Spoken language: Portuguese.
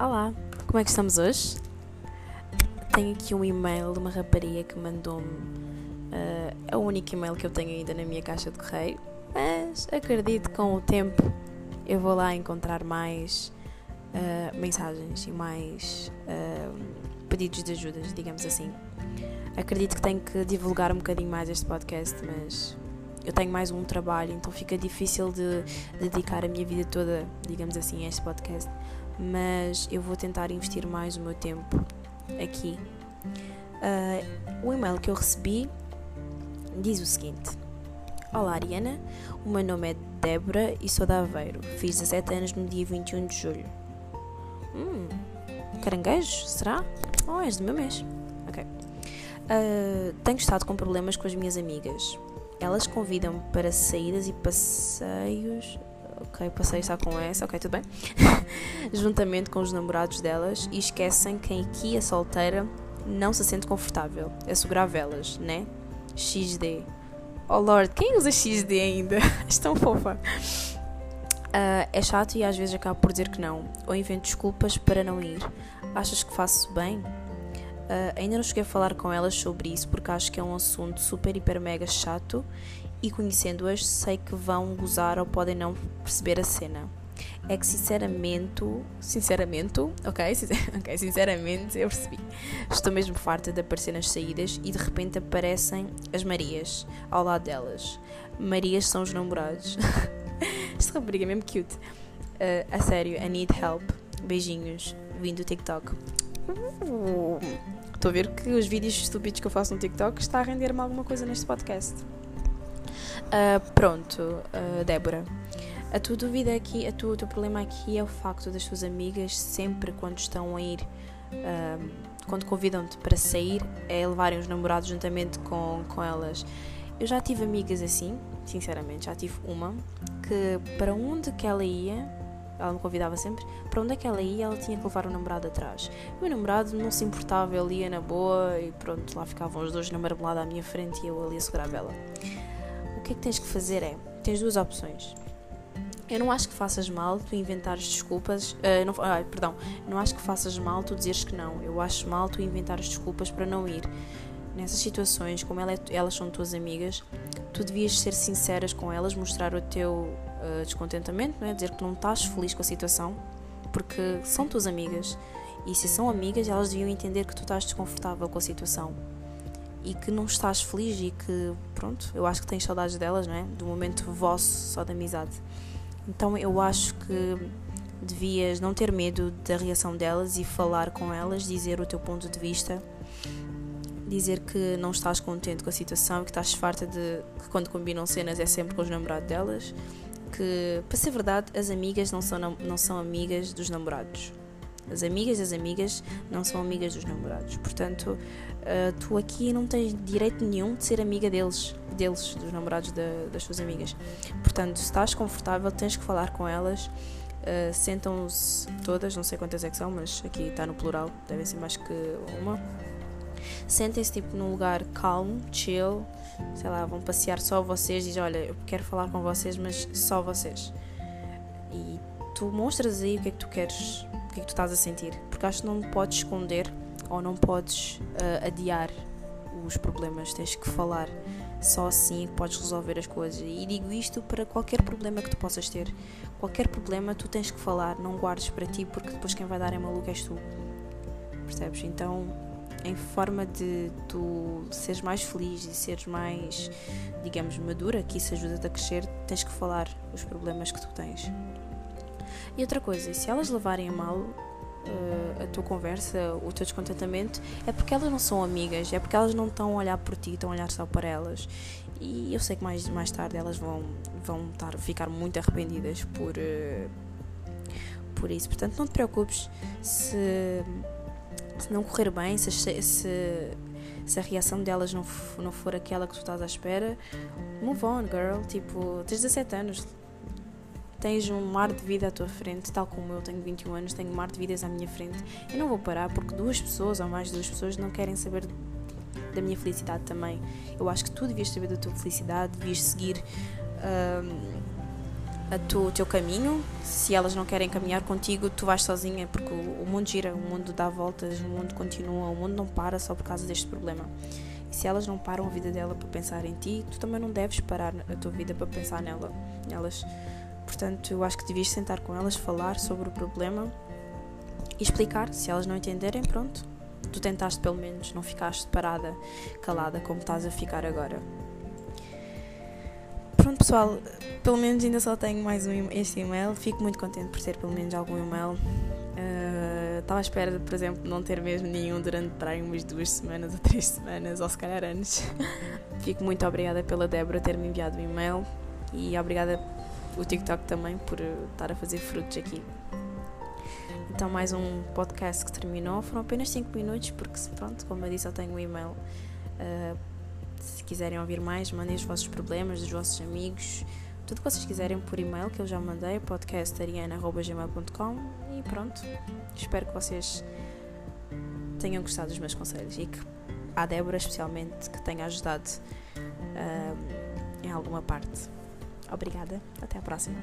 Olá, como é que estamos hoje? Tenho aqui um e-mail de uma rapariga que mandou-me. Uh, é o único e-mail que eu tenho ainda na minha caixa de correio, mas acredito que com o tempo eu vou lá encontrar mais uh, mensagens e mais uh, pedidos de ajudas, digamos assim. Acredito que tenho que divulgar um bocadinho mais este podcast, mas eu tenho mais um trabalho, então fica difícil de dedicar a minha vida toda, digamos assim, a este podcast mas eu vou tentar investir mais o meu tempo aqui. Uh, o e-mail que eu recebi diz o seguinte: Olá Ariana, o meu nome é Débora e sou da Aveiro. Fiz 17 anos no dia 21 de julho. Hum, caranguejo? Será? Oh, és do meu mês. Ok. Uh, tenho estado com problemas com as minhas amigas. Elas convidam-me para saídas e passeios ok, passei a com essa, ok, tudo bem. Juntamente com os namorados delas e esquecem que aqui a solteira não se sente confortável a segurar velas, né? XD. Oh Lord, quem usa XD ainda? És tão fofa. Uh, é chato e às vezes acabo por dizer que não, ou invento desculpas para não ir. Achas que faço bem? Uh, ainda não cheguei a falar com elas sobre isso porque acho que é um assunto super, hiper, mega chato e conhecendo-as sei que vão gozar ou podem não perceber a cena. É que sinceramente, sinceramente, ok, okay sinceramente eu percebi. Estou mesmo farta de aparecer nas saídas e de repente aparecem as Marias ao lado delas. Marias são os namorados. Esta rapariga é mesmo cute. Uh, a sério, I need help. Beijinhos. Vindo do TikTok. Uh, estou a ver que os vídeos estúpidos que eu faço no TikTok está a render-me alguma coisa neste podcast. Uh, pronto, uh, Débora. A tua dúvida aqui, a tua, o teu problema aqui é o facto das tuas amigas sempre quando estão a ir, uh, quando convidam-te para sair, é levarem os namorados juntamente com, com elas. Eu já tive amigas assim, sinceramente, já tive uma, que para onde que ela ia, ela me convidava sempre, para onde é que ela ia, ela tinha que levar o namorado atrás. O meu namorado não se importava, ele ia na boa e pronto, lá ficavam os dois na marmelada à minha frente e eu ali a segurar a vela que é que tens que fazer é, tens duas opções. Eu não acho que faças mal tu inventares desculpas, uh, não, perdão, não acho que faças mal tu dizeres que não. Eu acho mal tu inventares desculpas para não ir. Nessas situações, como ela é, elas são tuas amigas, tu devias ser sinceras com elas, mostrar o teu uh, descontentamento, não é? dizer que não estás feliz com a situação, porque são tuas amigas. E se são amigas, elas deviam entender que tu estás desconfortável com a situação e que não estás feliz e que, pronto, eu acho que tens saudades delas, não é? Do momento vosso só de amizade. Então eu acho que devias não ter medo da reação delas e falar com elas, dizer o teu ponto de vista, dizer que não estás contente com a situação, que estás farta de que quando combinam cenas é sempre com os namorados delas, que, para ser verdade, as amigas não são, não são amigas dos namorados. As amigas das amigas não são amigas dos namorados. Portanto, uh, tu aqui não tens direito nenhum de ser amiga deles, deles, dos namorados das tuas amigas. Portanto, se estás confortável, tens que falar com elas. Uh, Sentam-se todas, não sei quantas é que são, mas aqui está no plural, devem ser mais que uma. Sentem-se tipo num lugar calmo, chill, sei lá, vão passear só vocês dizem, olha, eu quero falar com vocês, mas só vocês. E tu mostras aí o que é que tu queres que é que tu estás a sentir, porque acho que não podes esconder ou não podes uh, adiar os problemas, tens que falar. Só assim podes resolver as coisas. E digo isto para qualquer problema que tu possas ter. Qualquer problema tu tens que falar, não guardes para ti, porque depois quem vai dar é maluco és tu. Percebes? Então, em forma de tu seres mais feliz e seres mais, digamos, madura, que isso ajuda-te a crescer, tens que falar os problemas que tu tens. E outra coisa, se elas levarem mal uh, a tua conversa, o teu descontentamento, é porque elas não são amigas, é porque elas não estão a olhar por ti, estão a olhar só para elas. E eu sei que mais, mais tarde elas vão, vão estar, ficar muito arrependidas por, uh, por isso. Portanto, não te preocupes se, se não correr bem, se, se, se a reação delas não, não for aquela que tu estás à espera. Move on, girl. Tipo, tens 17 anos tens um mar de vida à tua frente, tal como eu tenho 21 anos, tenho um mar de vidas à minha frente. Eu não vou parar porque duas pessoas ou mais duas pessoas não querem saber da minha felicidade também. Eu acho que tu devias saber da tua felicidade, devias seguir um, tu, o teu caminho. Se elas não querem caminhar contigo, tu vais sozinha, porque o, o mundo gira, o mundo dá voltas, o mundo continua, o mundo não para só por causa deste problema. E se elas não param a vida dela para pensar em ti, tu também não deves parar a tua vida para pensar nela, nelas. Portanto, eu acho que devias sentar com elas, falar sobre o problema e explicar. Se elas não entenderem, pronto. Tu tentaste pelo menos, não ficaste parada, calada como estás a ficar agora. Pronto, pessoal, pelo menos ainda só tenho mais um, este e-mail. Fico muito contente por ter pelo menos algum e-mail. Uh, estava à espera, por exemplo, não ter mesmo nenhum durante para umas duas semanas ou três semanas, ou se calhar anos. Fico muito obrigada pela Débora ter me enviado o um e-mail e obrigada o TikTok também por estar a fazer frutos aqui. Então, mais um podcast que terminou. Foram apenas 5 minutos, porque, pronto, como eu disse, eu tenho um e-mail. Uh, se quiserem ouvir mais, mandem os vossos problemas, dos vossos amigos, tudo que vocês quiserem por e-mail que eu já mandei, podcastariana.gmail.com e pronto. Espero que vocês tenham gostado dos meus conselhos e que a Débora, especialmente, que tenha ajudado uh, em alguma parte. Obrigada, até à próxima.